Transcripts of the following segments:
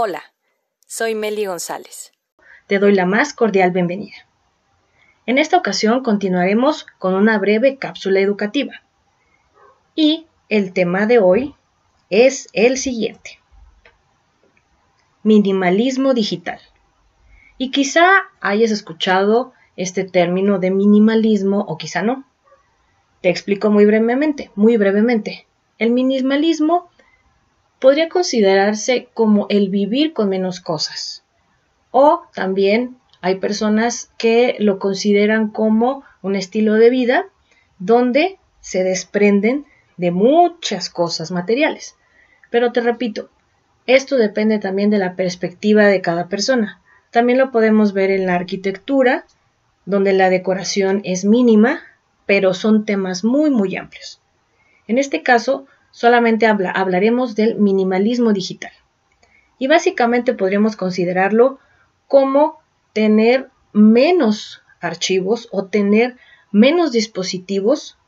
Hola, soy Meli González. Te doy la más cordial bienvenida. En esta ocasión continuaremos con una breve cápsula educativa. Y el tema de hoy es el siguiente. Minimalismo digital. Y quizá hayas escuchado este término de minimalismo o quizá no. Te explico muy brevemente, muy brevemente. El minimalismo podría considerarse como el vivir con menos cosas. O también hay personas que lo consideran como un estilo de vida donde se desprenden de muchas cosas materiales. Pero te repito, esto depende también de la perspectiva de cada persona. También lo podemos ver en la arquitectura, donde la decoración es mínima, pero son temas muy, muy amplios. En este caso, solamente hablaremos del minimalismo digital. Y básicamente podríamos considerarlo como tener menos archivos o tener menos dispositivos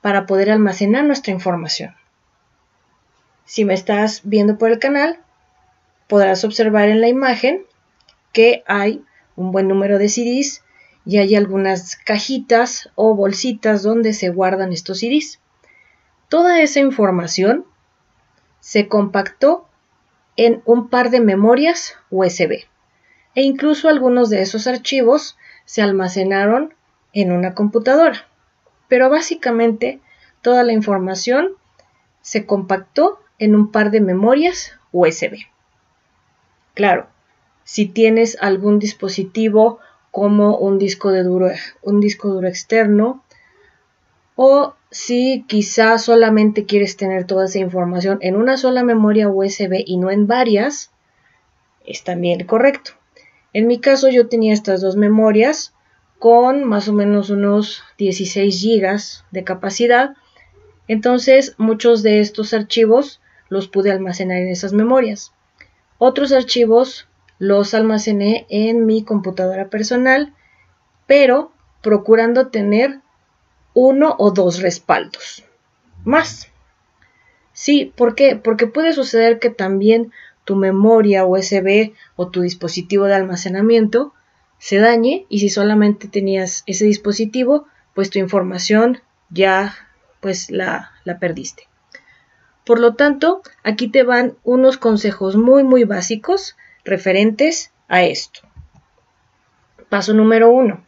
para poder almacenar nuestra información. Si me estás viendo por el canal, podrás observar en la imagen que hay un buen número de CDs y hay algunas cajitas o bolsitas donde se guardan estos CDs. Toda esa información se compactó en un par de memorias USB e incluso algunos de esos archivos se almacenaron en una computadora. Pero básicamente toda la información se compactó en un par de memorias USB. Claro, si tienes algún dispositivo como un disco de duro, un disco duro externo o si quizás solamente quieres tener toda esa información en una sola memoria USB y no en varias, es también correcto. En mi caso yo tenía estas dos memorias con más o menos unos 16 GB de capacidad. Entonces muchos de estos archivos los pude almacenar en esas memorias. Otros archivos los almacené en mi computadora personal, pero procurando tener uno o dos respaldos. Más. Sí, ¿por qué? Porque puede suceder que también tu memoria USB o tu dispositivo de almacenamiento se dañe y si solamente tenías ese dispositivo, pues tu información ya pues la, la perdiste. Por lo tanto, aquí te van unos consejos muy muy básicos referentes a esto. Paso número uno.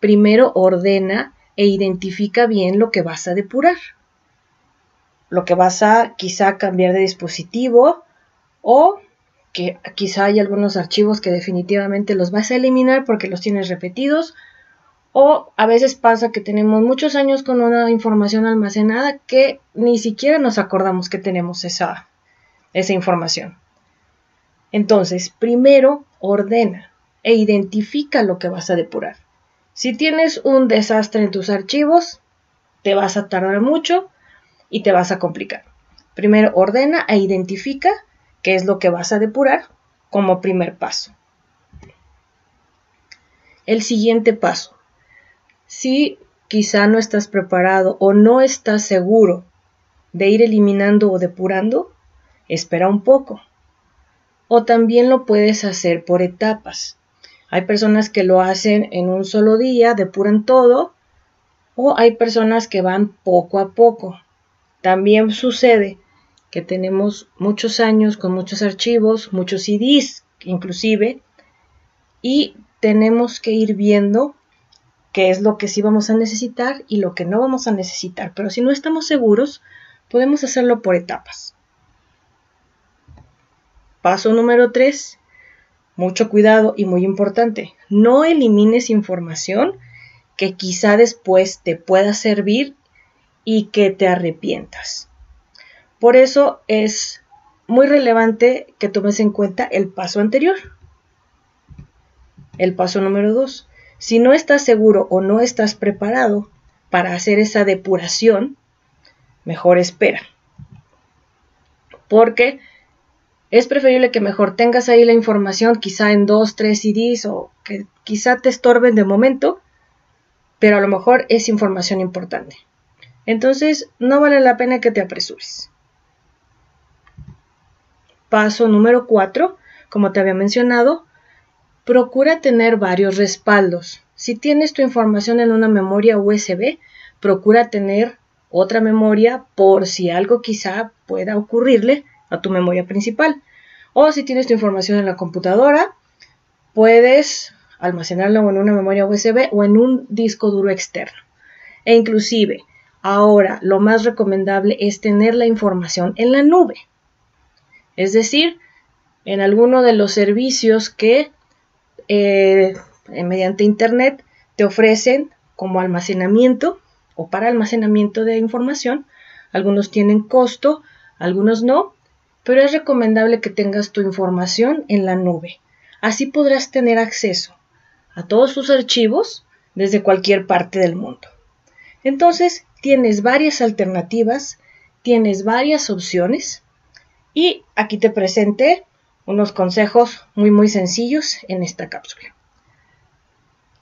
Primero ordena e identifica bien lo que vas a depurar. Lo que vas a quizá cambiar de dispositivo o que quizá hay algunos archivos que definitivamente los vas a eliminar porque los tienes repetidos o a veces pasa que tenemos muchos años con una información almacenada que ni siquiera nos acordamos que tenemos esa, esa información. Entonces, primero ordena e identifica lo que vas a depurar. Si tienes un desastre en tus archivos, te vas a tardar mucho y te vas a complicar. Primero ordena e identifica qué es lo que vas a depurar como primer paso. El siguiente paso. Si quizá no estás preparado o no estás seguro de ir eliminando o depurando, espera un poco. O también lo puedes hacer por etapas. Hay personas que lo hacen en un solo día, depuran todo, o hay personas que van poco a poco. También sucede que tenemos muchos años con muchos archivos, muchos CDs inclusive, y tenemos que ir viendo qué es lo que sí vamos a necesitar y lo que no vamos a necesitar. Pero si no estamos seguros, podemos hacerlo por etapas. Paso número 3 mucho cuidado y muy importante, no elimines información que quizá después te pueda servir y que te arrepientas. Por eso es muy relevante que tomes en cuenta el paso anterior. El paso número 2. Si no estás seguro o no estás preparado para hacer esa depuración, mejor espera. Porque es preferible que mejor tengas ahí la información, quizá en dos, tres CDs o que quizá te estorben de momento, pero a lo mejor es información importante. Entonces, no vale la pena que te apresures. Paso número 4. como te había mencionado, procura tener varios respaldos. Si tienes tu información en una memoria USB, procura tener otra memoria por si algo quizá pueda ocurrirle a tu memoria principal. O si tienes tu información en la computadora, puedes almacenarlo en una memoria USB o en un disco duro externo. E inclusive, ahora lo más recomendable es tener la información en la nube. Es decir, en alguno de los servicios que eh, mediante Internet te ofrecen como almacenamiento o para almacenamiento de información. Algunos tienen costo, algunos no, pero es recomendable que tengas tu información en la nube. Así podrás tener acceso a todos tus archivos desde cualquier parte del mundo. Entonces, tienes varias alternativas, tienes varias opciones y aquí te presenté unos consejos muy muy sencillos en esta cápsula.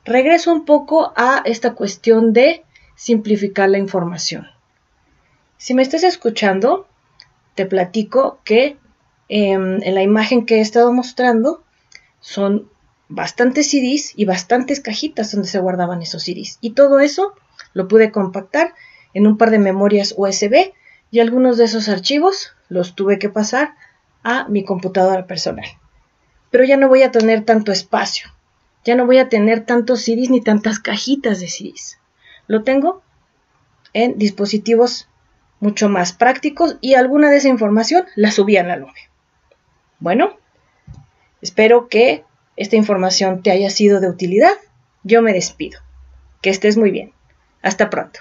Regreso un poco a esta cuestión de simplificar la información. Si me estás escuchando, te platico que em, en la imagen que he estado mostrando son bastantes CDs y bastantes cajitas donde se guardaban esos CDs. Y todo eso lo pude compactar en un par de memorias USB y algunos de esos archivos los tuve que pasar a mi computadora personal. Pero ya no voy a tener tanto espacio, ya no voy a tener tantos CDs ni tantas cajitas de CDs. Lo tengo en dispositivos mucho más prácticos y alguna de esa información la subí a la nube. Bueno, espero que esta información te haya sido de utilidad. Yo me despido. Que estés muy bien. Hasta pronto.